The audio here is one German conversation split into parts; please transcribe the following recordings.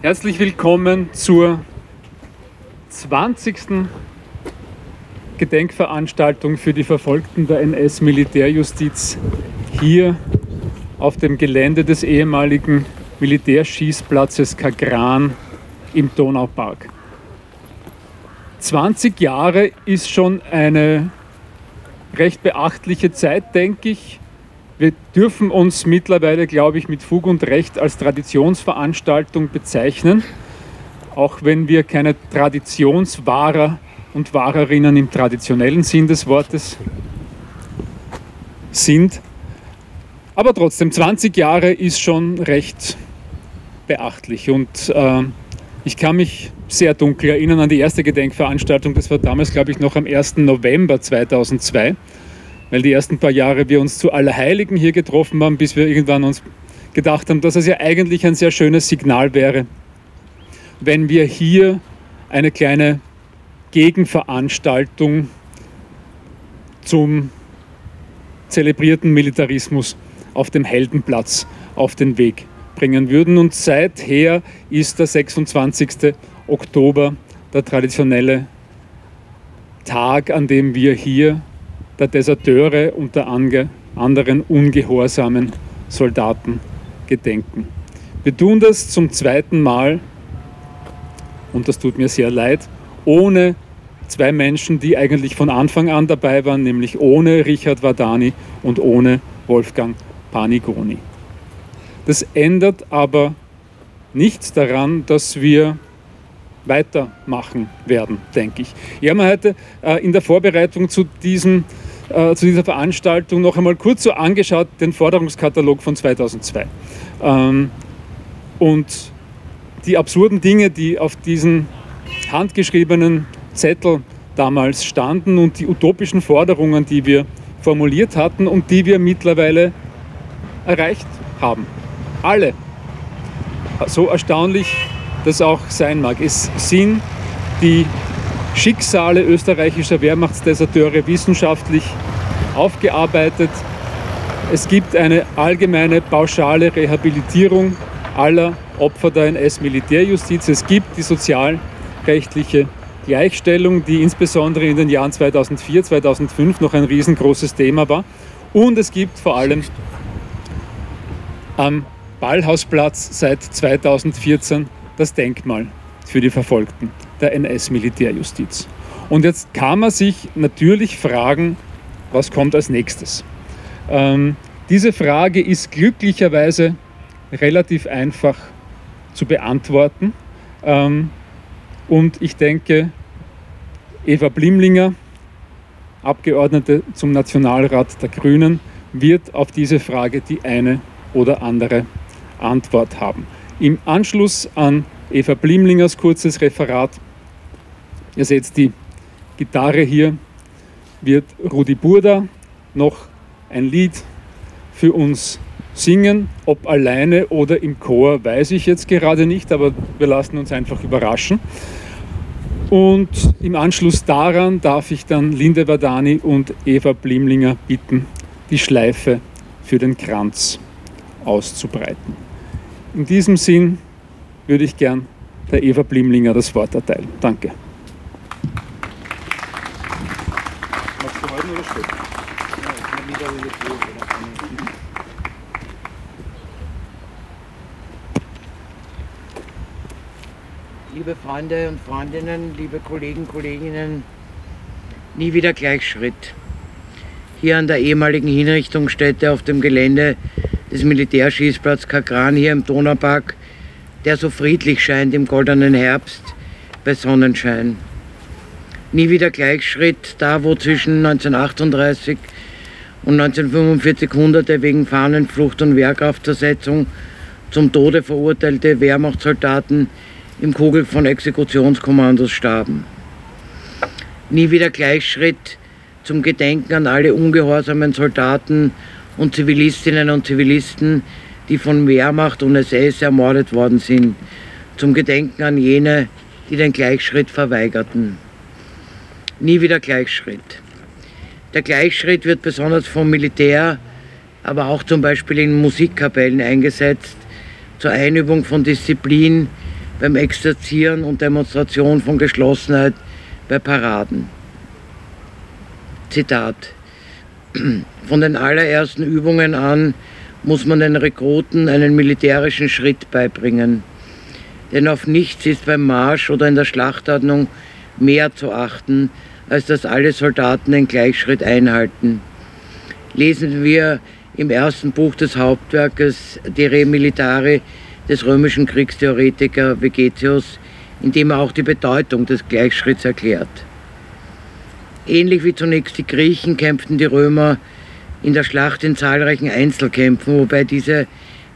Herzlich willkommen zur 20. Gedenkveranstaltung für die Verfolgten der NS-Militärjustiz hier auf dem Gelände des ehemaligen Militärschießplatzes Kagran im Donaupark. 20 Jahre ist schon eine recht beachtliche Zeit, denke ich. Wir dürfen uns mittlerweile, glaube ich, mit Fug und Recht als Traditionsveranstaltung bezeichnen, auch wenn wir keine Traditionswahrer und Wahrerinnen im traditionellen Sinn des Wortes sind. Aber trotzdem, 20 Jahre ist schon recht beachtlich und äh, ich kann mich sehr dunkel erinnern an die erste Gedenkveranstaltung. Das war damals, glaube ich, noch am 1. November 2002, weil die ersten paar Jahre wir uns zu Allerheiligen hier getroffen haben, bis wir irgendwann uns gedacht haben, dass es ja eigentlich ein sehr schönes Signal wäre, wenn wir hier eine kleine Gegenveranstaltung zum zelebrierten Militarismus auf dem Heldenplatz auf den Weg bringen würden. Und seither ist der 26. Oktober der traditionelle Tag, an dem wir hier der Deserteure und der anderen ungehorsamen Soldaten gedenken. Wir tun das zum zweiten Mal, und das tut mir sehr leid, ohne zwei Menschen, die eigentlich von Anfang an dabei waren, nämlich ohne Richard Vadani und ohne Wolfgang Panigoni. Das ändert aber nichts daran, dass wir weitermachen werden, denke ich. Ich habe mir heute in der Vorbereitung zu, diesem, äh, zu dieser Veranstaltung noch einmal kurz so angeschaut, den Forderungskatalog von 2002. Ähm, und die absurden Dinge, die auf diesen handgeschriebenen Zettel damals standen und die utopischen Forderungen, die wir formuliert hatten und die wir mittlerweile erreicht haben alle. So erstaunlich das auch sein mag. Es sind die Schicksale österreichischer Wehrmachtsdeserteure wissenschaftlich aufgearbeitet. Es gibt eine allgemeine pauschale Rehabilitierung aller Opfer der NS-Militärjustiz. Es gibt die sozialrechtliche Gleichstellung, die insbesondere in den Jahren 2004, 2005 noch ein riesengroßes Thema war. Und es gibt vor allem am Ballhausplatz seit 2014 das Denkmal für die Verfolgten der NS-Militärjustiz. Und jetzt kann man sich natürlich fragen, was kommt als nächstes? Ähm, diese Frage ist glücklicherweise relativ einfach zu beantworten. Ähm, und ich denke, Eva Blimlinger, Abgeordnete zum Nationalrat der Grünen, wird auf diese Frage die eine oder andere Antwort haben. Im Anschluss an Eva Blimlingers kurzes Referat, ihr seht die Gitarre hier, wird Rudi Burda noch ein Lied für uns singen. Ob alleine oder im Chor, weiß ich jetzt gerade nicht, aber wir lassen uns einfach überraschen. Und im Anschluss daran darf ich dann Linde Vadani und Eva Blimlinger bitten, die Schleife für den Kranz auszubreiten. In diesem Sinn würde ich gern der Eva Blimlinger das Wort erteilen. Danke. Machst du heute oder später? Liebe Freunde und Freundinnen, liebe Kollegen, Kolleginnen, nie wieder Gleichschritt. Hier an der ehemaligen Hinrichtungsstätte auf dem Gelände des Militärschießplatz Kagran hier im Donaupark, der so friedlich scheint im goldenen Herbst bei Sonnenschein. Nie wieder Gleichschritt, da wo zwischen 1938 und 1945 Hunderte wegen Fahnenflucht und Wehrkraftzersetzung zum Tode verurteilte Wehrmachtssoldaten im Kugel von Exekutionskommandos starben. Nie wieder Gleichschritt zum Gedenken an alle ungehorsamen Soldaten und Zivilistinnen und Zivilisten, die von Wehrmacht und SS ermordet worden sind, zum Gedenken an jene, die den Gleichschritt verweigerten. Nie wieder Gleichschritt. Der Gleichschritt wird besonders vom Militär, aber auch zum Beispiel in Musikkapellen eingesetzt, zur Einübung von Disziplin, beim Exerzieren und Demonstration von Geschlossenheit bei Paraden. Zitat. Von den allerersten Übungen an muss man den Rekruten einen militärischen Schritt beibringen. Denn auf nichts ist beim Marsch oder in der Schlachtordnung mehr zu achten, als dass alle Soldaten den Gleichschritt einhalten. Lesen wir im ersten Buch des Hauptwerkes De Re Militare des römischen Kriegstheoretiker Vegetius, in dem er auch die Bedeutung des Gleichschritts erklärt. Ähnlich wie zunächst die Griechen kämpften die Römer in der Schlacht in zahlreichen Einzelkämpfen, wobei diese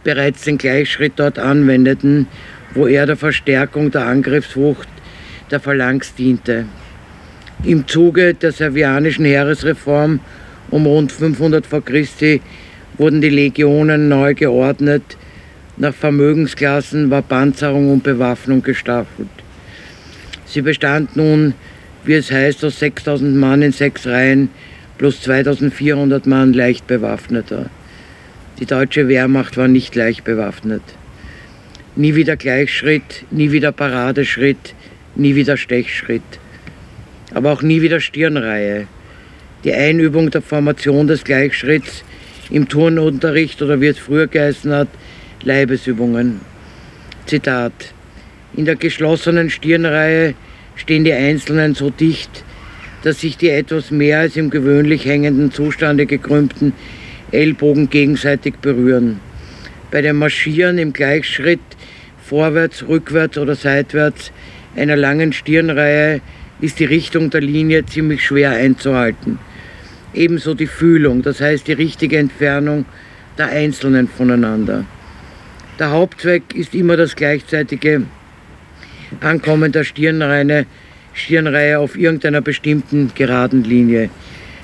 bereits den Gleichschritt dort anwendeten, wo er der Verstärkung der Angriffswucht der Phalanx diente. Im Zuge der servianischen Heeresreform um rund 500 v. Chr. wurden die Legionen neu geordnet. Nach Vermögensklassen war Panzerung und Bewaffnung gestaffelt. Sie bestand nun, wie es heißt, aus 6000 Mann in sechs Reihen plus 2400 Mann leicht bewaffneter. Die deutsche Wehrmacht war nicht leicht bewaffnet. Nie wieder Gleichschritt, nie wieder Paradeschritt, nie wieder Stechschritt. Aber auch nie wieder Stirnreihe. Die Einübung der Formation des Gleichschritts im Turnunterricht oder wie es früher geheißen hat, Leibesübungen. Zitat. In der geschlossenen Stirnreihe stehen die Einzelnen so dicht, dass sich die etwas mehr als im gewöhnlich hängenden Zustande gekrümmten Ellbogen gegenseitig berühren. Bei dem Marschieren im Gleichschritt vorwärts, rückwärts oder seitwärts einer langen Stirnreihe ist die Richtung der Linie ziemlich schwer einzuhalten. Ebenso die Fühlung, das heißt die richtige Entfernung der Einzelnen voneinander. Der Hauptzweck ist immer das gleichzeitige Ankommen der Stirnreihe Stirnreihe auf irgendeiner bestimmten geraden Linie.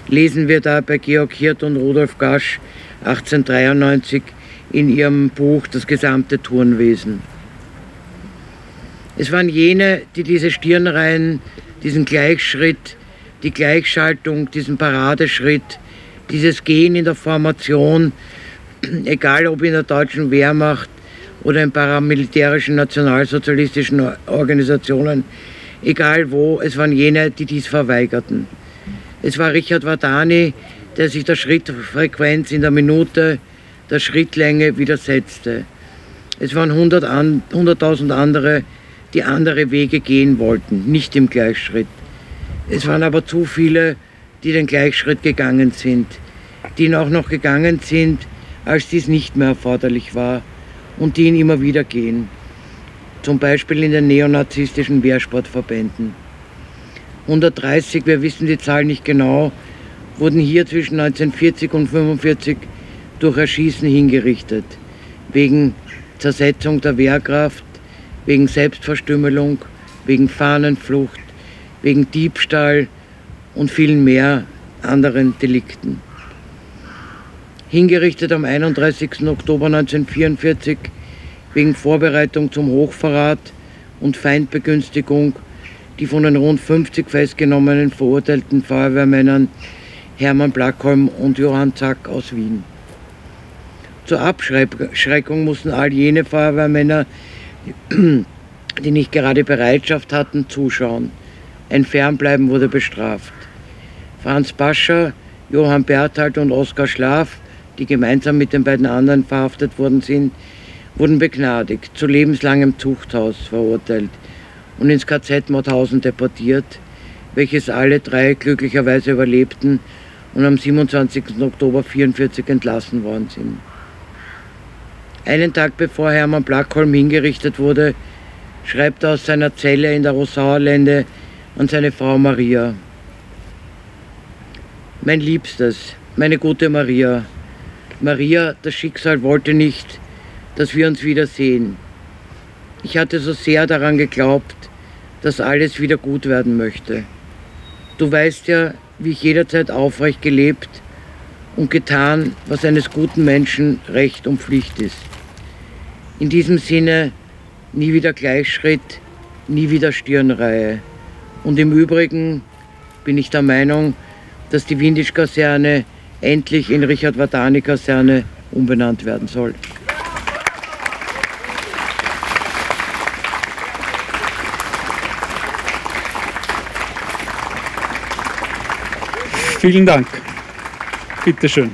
Lesen wir da bei Georg Hirt und Rudolf Gasch 1893 in ihrem Buch Das gesamte Turnwesen. Es waren jene, die diese Stirnreihen, diesen Gleichschritt, die Gleichschaltung, diesen Paradeschritt, dieses Gehen in der Formation, egal ob in der deutschen Wehrmacht oder in paramilitärischen nationalsozialistischen Organisationen, egal wo, es waren jene, die dies verweigerten. Es war Richard Vardani, der sich der Schrittfrequenz in der Minute, der Schrittlänge widersetzte. Es waren 100.000 an, andere, die andere Wege gehen wollten, nicht im Gleichschritt. Es waren aber zu viele, die den Gleichschritt gegangen sind, die ihn auch noch gegangen sind, als dies nicht mehr erforderlich war und die ihn immer wieder gehen zum Beispiel in den neonazistischen Wehrsportverbänden. 130, wir wissen die Zahl nicht genau, wurden hier zwischen 1940 und 1945 durch Erschießen hingerichtet, wegen Zersetzung der Wehrkraft, wegen Selbstverstümmelung, wegen Fahnenflucht, wegen Diebstahl und vielen mehr anderen Delikten. Hingerichtet am 31. Oktober 1944 wegen Vorbereitung zum Hochverrat und Feindbegünstigung die von den rund 50 festgenommenen verurteilten Feuerwehrmännern Hermann Blackholm und Johann Zack aus Wien. Zur Abschreckung mussten all jene Feuerwehrmänner, die nicht gerade Bereitschaft hatten, zuschauen. Ein Fernbleiben wurde bestraft. Franz Pascher, Johann Berthold und Oskar Schlaf, die gemeinsam mit den beiden anderen verhaftet worden sind, wurden begnadigt, zu lebenslangem Zuchthaus verurteilt und ins KZ Mauthausen deportiert, welches alle drei glücklicherweise überlebten und am 27. Oktober 1944 entlassen worden sind. Einen Tag bevor Hermann Blackholm hingerichtet wurde, schreibt er aus seiner Zelle in der Rosauer Lände an seine Frau Maria. Mein Liebstes, meine gute Maria, Maria, das Schicksal wollte nicht, dass wir uns wiedersehen. Ich hatte so sehr daran geglaubt, dass alles wieder gut werden möchte. Du weißt ja, wie ich jederzeit aufrecht gelebt und getan, was eines guten Menschen Recht und Pflicht ist. In diesem Sinne nie wieder Gleichschritt, nie wieder Stirnreihe. Und im Übrigen bin ich der Meinung, dass die Windisch-Kaserne endlich in Richard-Vatani-Kaserne umbenannt werden soll. Vielen Dank. Bitte schön.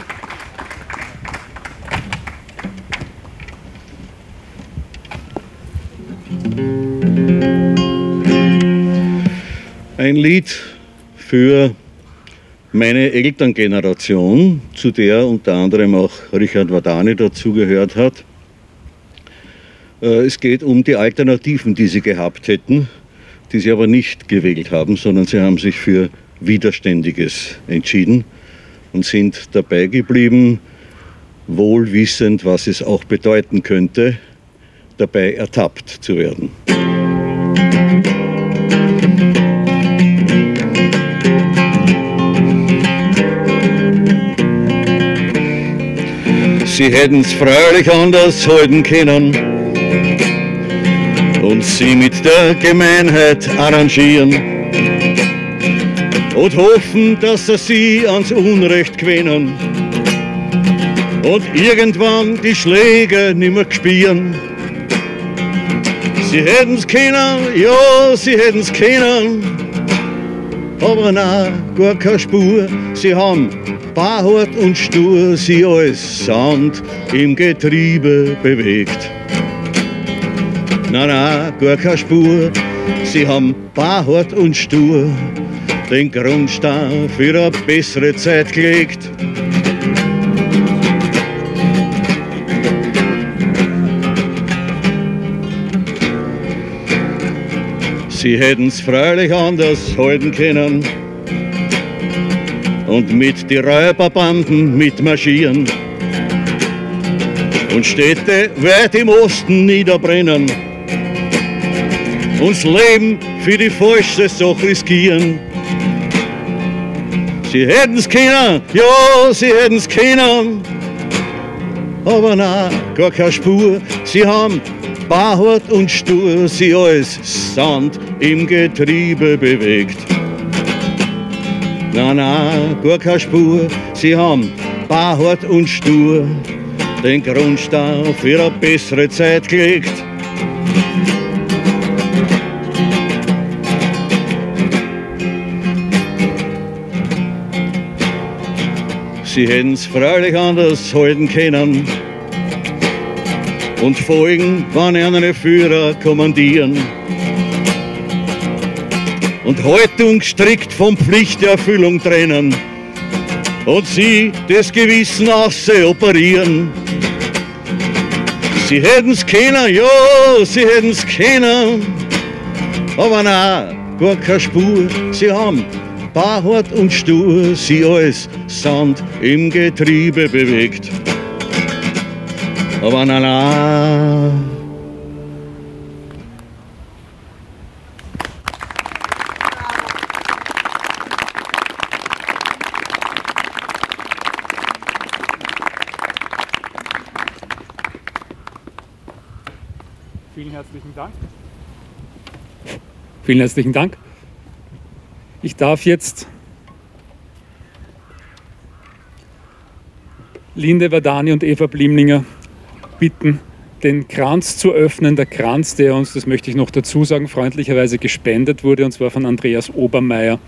Ein Lied für meine Elterngeneration, zu der unter anderem auch Richard Wadani dazugehört hat. Äh, es geht um die Alternativen, die sie gehabt hätten, die sie aber nicht gewählt haben, sondern sie haben sich für Widerständiges entschieden und sind dabei geblieben, wohl wissend, was es auch bedeuten könnte, dabei ertappt zu werden. Sie hätten's freilich anders halten können und sie mit der Gemeinheit arrangieren und hoffen, dass er sie ans Unrecht gewinnen und irgendwann die Schläge nimmer gespieren. Sie hätten's können, ja, sie hätten's können, aber na, gar keine Spur. Sie haben Barhart und stur sie als Sand im Getriebe bewegt. Na, na, gar keine Spur, sie haben Barhart und stur den Grundstein für eine bessere Zeit gelegt. Sie hätten's freilich anders halten können und mit die Räuberbanden mitmarschieren und Städte weit im Osten niederbrennen uns Leben für die falsche Sache riskieren. Sie hätten's können, ja, sie hätten's können, aber na, gar keine Spur. Sie haben barhart und stur, sie als Sand im Getriebe bewegt. Na, na, gar keine Spur, sie haben barhart und stur den Grundstein für eine bessere Zeit gelegt. Sie hätten's freilich anders halten können und folgen, wann eine Führer kommandieren und Haltung strikt von Pflichterfüllung trennen und sie das Gewissen aus operieren. Sie hätten's kennen, ja, sie hätten's kennen, aber na, gar keine Spur. Sie haben barhart und stur, sie als Sand im Getriebe bewegt. Aber na na, Vielen herzlichen Dank. Vielen herzlichen Dank. Ich darf jetzt Linde Verdani und Eva Blimlinger bitten, den Kranz zu öffnen. Der Kranz, der uns, das möchte ich noch dazu sagen, freundlicherweise gespendet wurde, und zwar von Andreas Obermeier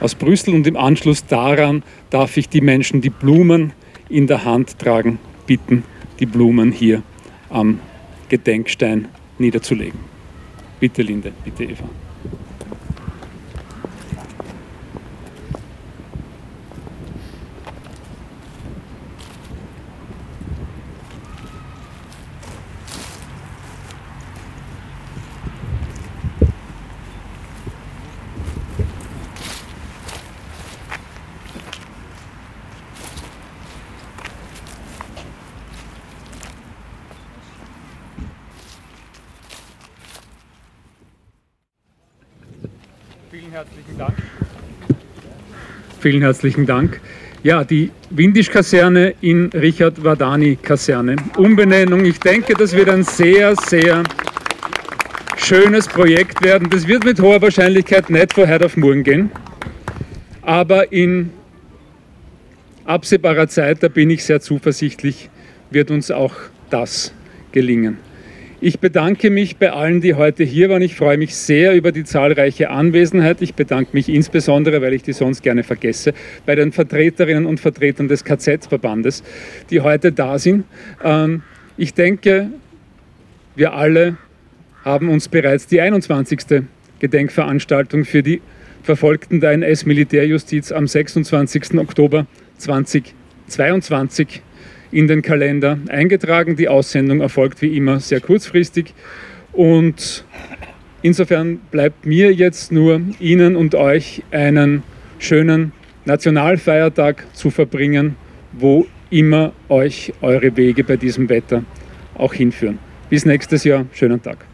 aus Brüssel. Und im Anschluss daran darf ich die Menschen, die Blumen in der Hand tragen, bitten, die Blumen hier am Gedenkstein niederzulegen. Bitte Linde, bitte Eva. Vielen herzlichen Dank. Vielen herzlichen Dank. Ja, die Windisch-Kaserne in Richard-Wadani-Kaserne. Umbenennung, ich denke, das wird ein sehr, sehr schönes Projekt werden. Das wird mit hoher Wahrscheinlichkeit nicht von heute auf morgen gehen. Aber in absehbarer Zeit, da bin ich sehr zuversichtlich, wird uns auch das gelingen. Ich bedanke mich bei allen, die heute hier waren. Ich freue mich sehr über die zahlreiche Anwesenheit. Ich bedanke mich insbesondere, weil ich die sonst gerne vergesse, bei den Vertreterinnen und Vertretern des KZ-Verbandes, die heute da sind. Ähm, ich denke, wir alle haben uns bereits die 21. Gedenkveranstaltung für die Verfolgten der NS-Militärjustiz am 26. Oktober 2022 in den Kalender eingetragen. Die Aussendung erfolgt wie immer sehr kurzfristig und insofern bleibt mir jetzt nur Ihnen und euch einen schönen Nationalfeiertag zu verbringen, wo immer euch eure Wege bei diesem Wetter auch hinführen. Bis nächstes Jahr, schönen Tag.